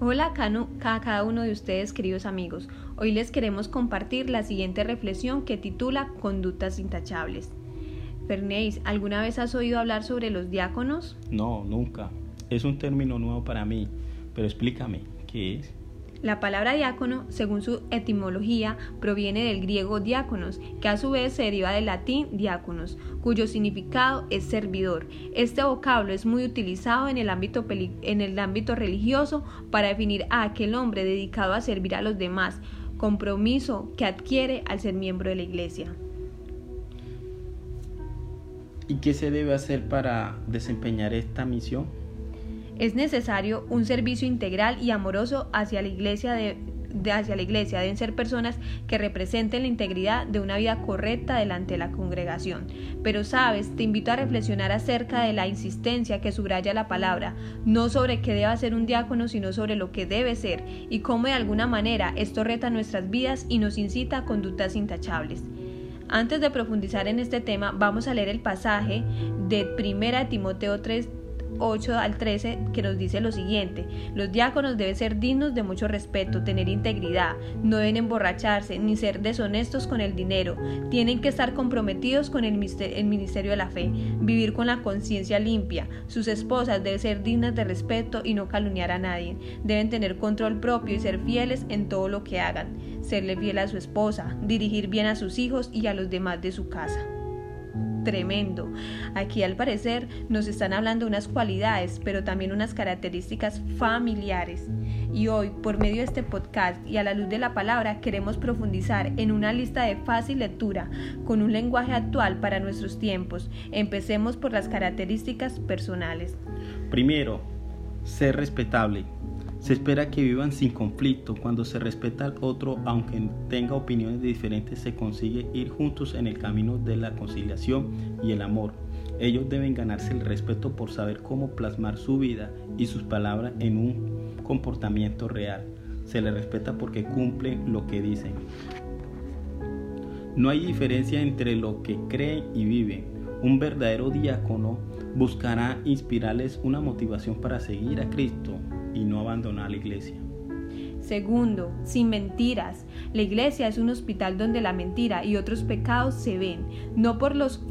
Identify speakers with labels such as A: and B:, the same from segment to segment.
A: Hola a cada uno de ustedes, queridos amigos. Hoy les queremos compartir la siguiente reflexión que titula Conductas intachables. Fernéis, ¿alguna vez has oído hablar sobre los diáconos?
B: No, nunca. Es un término nuevo para mí, pero explícame, ¿qué es?
A: La palabra diácono, según su etimología, proviene del griego diáconos, que a su vez se deriva del latín diáconos, cuyo significado es servidor. Este vocablo es muy utilizado en el ámbito, en el ámbito religioso para definir a aquel hombre dedicado a servir a los demás, compromiso que adquiere al ser miembro de la iglesia.
B: ¿Y qué se debe hacer para desempeñar esta misión?
A: Es necesario un servicio integral y amoroso hacia la iglesia de, hacia la iglesia deben ser personas que representen la integridad de una vida correcta delante de la congregación. Pero sabes, te invito a reflexionar acerca de la insistencia que subraya la palabra, no sobre qué debe hacer un diácono, sino sobre lo que debe ser y cómo de alguna manera esto reta nuestras vidas y nos incita a conductas intachables. Antes de profundizar en este tema, vamos a leer el pasaje de 1 Timoteo 3, 8 al 13 que nos dice lo siguiente, los diáconos deben ser dignos de mucho respeto, tener integridad, no deben emborracharse ni ser deshonestos con el dinero, tienen que estar comprometidos con el ministerio de la fe, vivir con la conciencia limpia, sus esposas deben ser dignas de respeto y no calumniar a nadie, deben tener control propio y ser fieles en todo lo que hagan, serle fiel a su esposa, dirigir bien a sus hijos y a los demás de su casa tremendo. Aquí al parecer nos están hablando unas cualidades, pero también unas características familiares. Y hoy, por medio de este podcast y a la luz de la palabra, queremos profundizar en una lista de fácil lectura con un lenguaje actual para nuestros tiempos. Empecemos por las características personales.
B: Primero, ser respetable. Se espera que vivan sin conflicto. Cuando se respeta al otro, aunque tenga opiniones diferentes, se consigue ir juntos en el camino de la conciliación y el amor. Ellos deben ganarse el respeto por saber cómo plasmar su vida y sus palabras en un comportamiento real. Se les respeta porque cumplen lo que dicen. No hay diferencia entre lo que creen y viven. Un verdadero diácono buscará inspirarles una motivación para seguir a Cristo y no abandonar la iglesia.
A: Segundo, sin mentiras. La iglesia es un hospital donde la mentira y otros pecados se ven. No por, los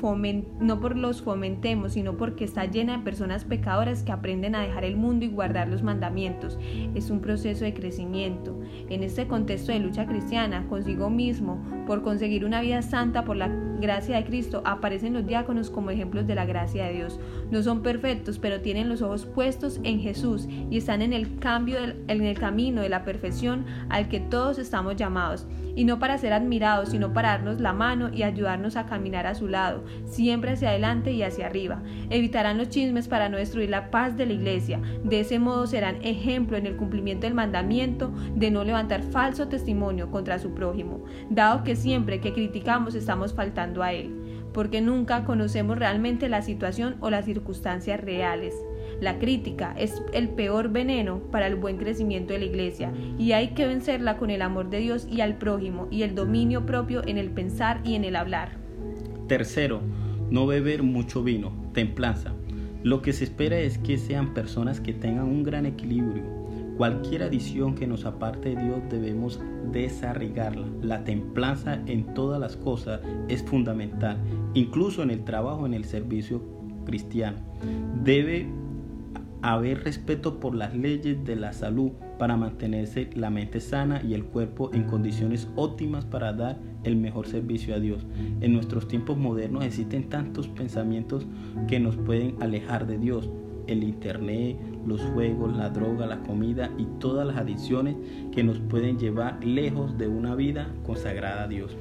A: no por los fomentemos, sino porque está llena de personas pecadoras que aprenden a dejar el mundo y guardar los mandamientos. Es un proceso de crecimiento. En este contexto de lucha cristiana consigo mismo, por conseguir una vida santa por la gracia de Cristo, aparecen los diáconos como ejemplos de la gracia de Dios. No son perfectos, pero tienen los ojos puestos en Jesús y están en el cambio, en el camino de la perfección al que todos estamos llamados, y no para ser admirados, sino para darnos la mano y ayudarnos a caminar a su lado, siempre hacia adelante y hacia arriba. Evitarán los chismes para no destruir la paz de la iglesia. De ese modo serán ejemplo en el cumplimiento del mandamiento de no levantar falso testimonio contra su prójimo, dado que siempre que criticamos estamos faltando a él, porque nunca conocemos realmente la situación o las circunstancias reales. La crítica es el peor veneno para el buen crecimiento de la iglesia y hay que vencerla con el amor de Dios y al prójimo y el dominio propio en el pensar y en el hablar.
B: Tercero, no beber mucho vino, templanza. Lo que se espera es que sean personas que tengan un gran equilibrio. Cualquier adición que nos aparte de Dios debemos desarrigarla. La templanza en todas las cosas es fundamental, incluso en el trabajo, en el servicio cristiano. Debe haber respeto por las leyes de la salud para mantenerse la mente sana y el cuerpo en condiciones óptimas para dar el mejor servicio a Dios. En nuestros tiempos modernos existen tantos pensamientos que nos pueden alejar de Dios. El internet, los juegos, la droga, la comida y todas las adicciones que nos pueden llevar lejos de una vida consagrada a Dios.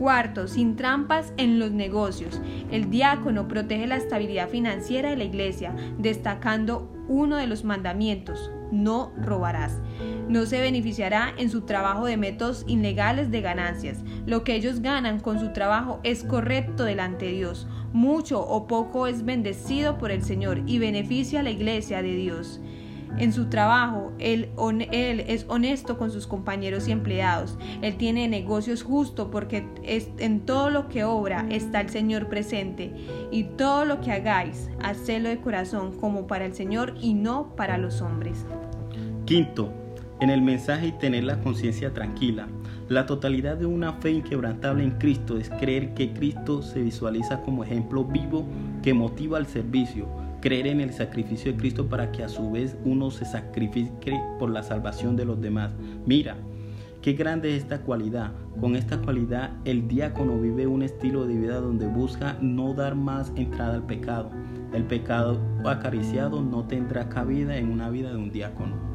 A: Cuarto, sin trampas en los negocios. El diácono protege la estabilidad financiera de la iglesia, destacando uno de los mandamientos, no robarás. No se beneficiará en su trabajo de métodos ilegales de ganancias. Lo que ellos ganan con su trabajo es correcto delante de Dios. Mucho o poco es bendecido por el Señor y beneficia a la iglesia de Dios en su trabajo, él, él, es honesto con sus compañeros y empleados, él tiene negocios justos porque es, en todo lo que obra está el Señor presente y todo lo que hagáis, hacedlo de corazón como para el Señor y no para los hombres.
B: Quinto, en el mensaje y tener la conciencia tranquila. La totalidad de una fe inquebrantable en Cristo es creer que Cristo se visualiza como ejemplo vivo que motiva al servicio, creer en el sacrificio de Cristo para que a su vez uno se sacrifique por la salvación de los demás. Mira, qué grande es esta cualidad. Con esta cualidad el diácono vive un estilo de vida donde busca no dar más entrada al pecado. El pecado acariciado no tendrá cabida en una vida de un diácono.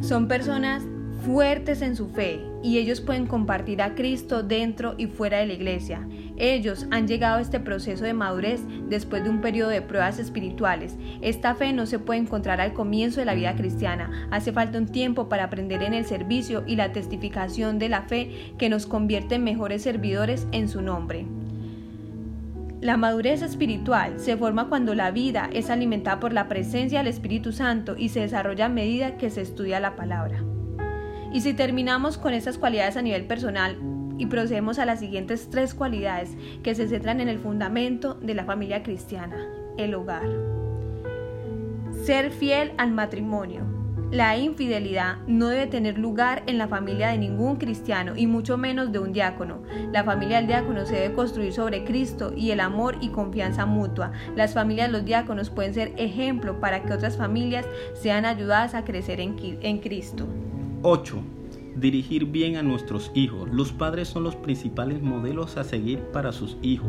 A: Son personas fuertes en su fe y ellos pueden compartir a Cristo dentro y fuera de la iglesia. Ellos han llegado a este proceso de madurez después de un periodo de pruebas espirituales. Esta fe no se puede encontrar al comienzo de la vida cristiana. Hace falta un tiempo para aprender en el servicio y la testificación de la fe que nos convierte en mejores servidores en su nombre. La madurez espiritual se forma cuando la vida es alimentada por la presencia del Espíritu Santo y se desarrolla a medida que se estudia la palabra. Y si terminamos con estas cualidades a nivel personal y procedemos a las siguientes tres cualidades que se centran en el fundamento de la familia cristiana, el hogar. Ser fiel al matrimonio, la infidelidad no debe tener lugar en la familia de ningún cristiano y mucho menos de un diácono. La familia del diácono se debe construir sobre Cristo y el amor y confianza mutua. Las familias de los diáconos pueden ser ejemplo para que otras familias sean ayudadas a crecer en, en Cristo.
B: 8. Dirigir bien a nuestros hijos. Los padres son los principales modelos a seguir para sus hijos.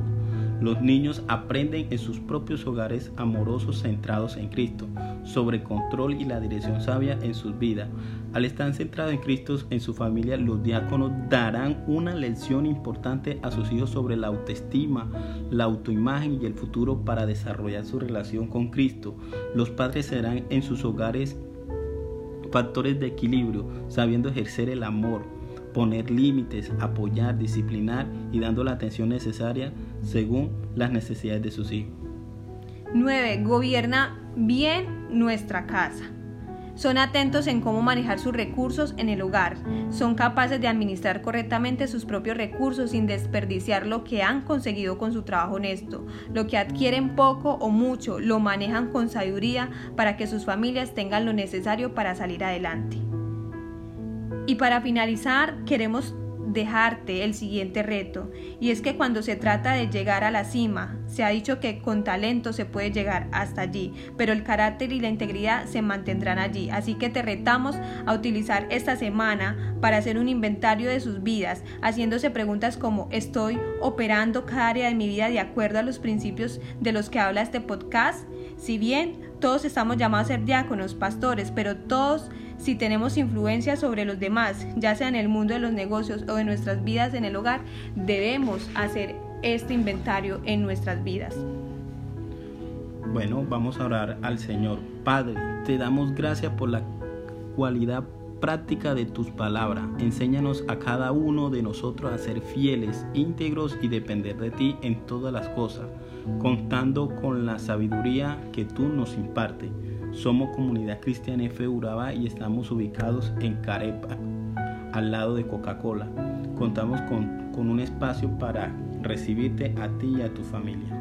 B: Los niños aprenden en sus propios hogares amorosos centrados en Cristo, sobre control y la dirección sabia en sus vidas. Al estar centrados en Cristo en su familia, los diáconos darán una lección importante a sus hijos sobre la autoestima, la autoimagen y el futuro para desarrollar su relación con Cristo. Los padres serán en sus hogares factores de equilibrio, sabiendo ejercer el amor, poner límites, apoyar, disciplinar y dando la atención necesaria según las necesidades de sus hijos.
A: 9. Gobierna bien nuestra casa. Son atentos en cómo manejar sus recursos en el hogar. Son capaces de administrar correctamente sus propios recursos sin desperdiciar lo que han conseguido con su trabajo honesto. Lo que adquieren poco o mucho lo manejan con sabiduría para que sus familias tengan lo necesario para salir adelante. Y para finalizar, queremos dejarte el siguiente reto, y es que cuando se trata de llegar a la cima, se ha dicho que con talento se puede llegar hasta allí, pero el carácter y la integridad se mantendrán allí, así que te retamos a utilizar esta semana para hacer un inventario de sus vidas, haciéndose preguntas como ¿estoy operando cada área de mi vida de acuerdo a los principios de los que habla este podcast? Si bien todos estamos llamados a ser diáconos, pastores, pero todos si tenemos influencia sobre los demás, ya sea en el mundo de los negocios o en nuestras vidas en el hogar, debemos hacer este inventario en nuestras vidas.
B: Bueno, vamos a orar al Señor. Padre, te damos gracias por la cualidad práctica de tus palabras. Enséñanos a cada uno de nosotros a ser fieles, íntegros y depender de ti en todas las cosas, contando con la sabiduría que tú nos impartes. Somos Comunidad Cristiana F. Urabá y estamos ubicados en Carepa, al lado de Coca-Cola. Contamos con, con un espacio para recibirte a ti y a tu familia.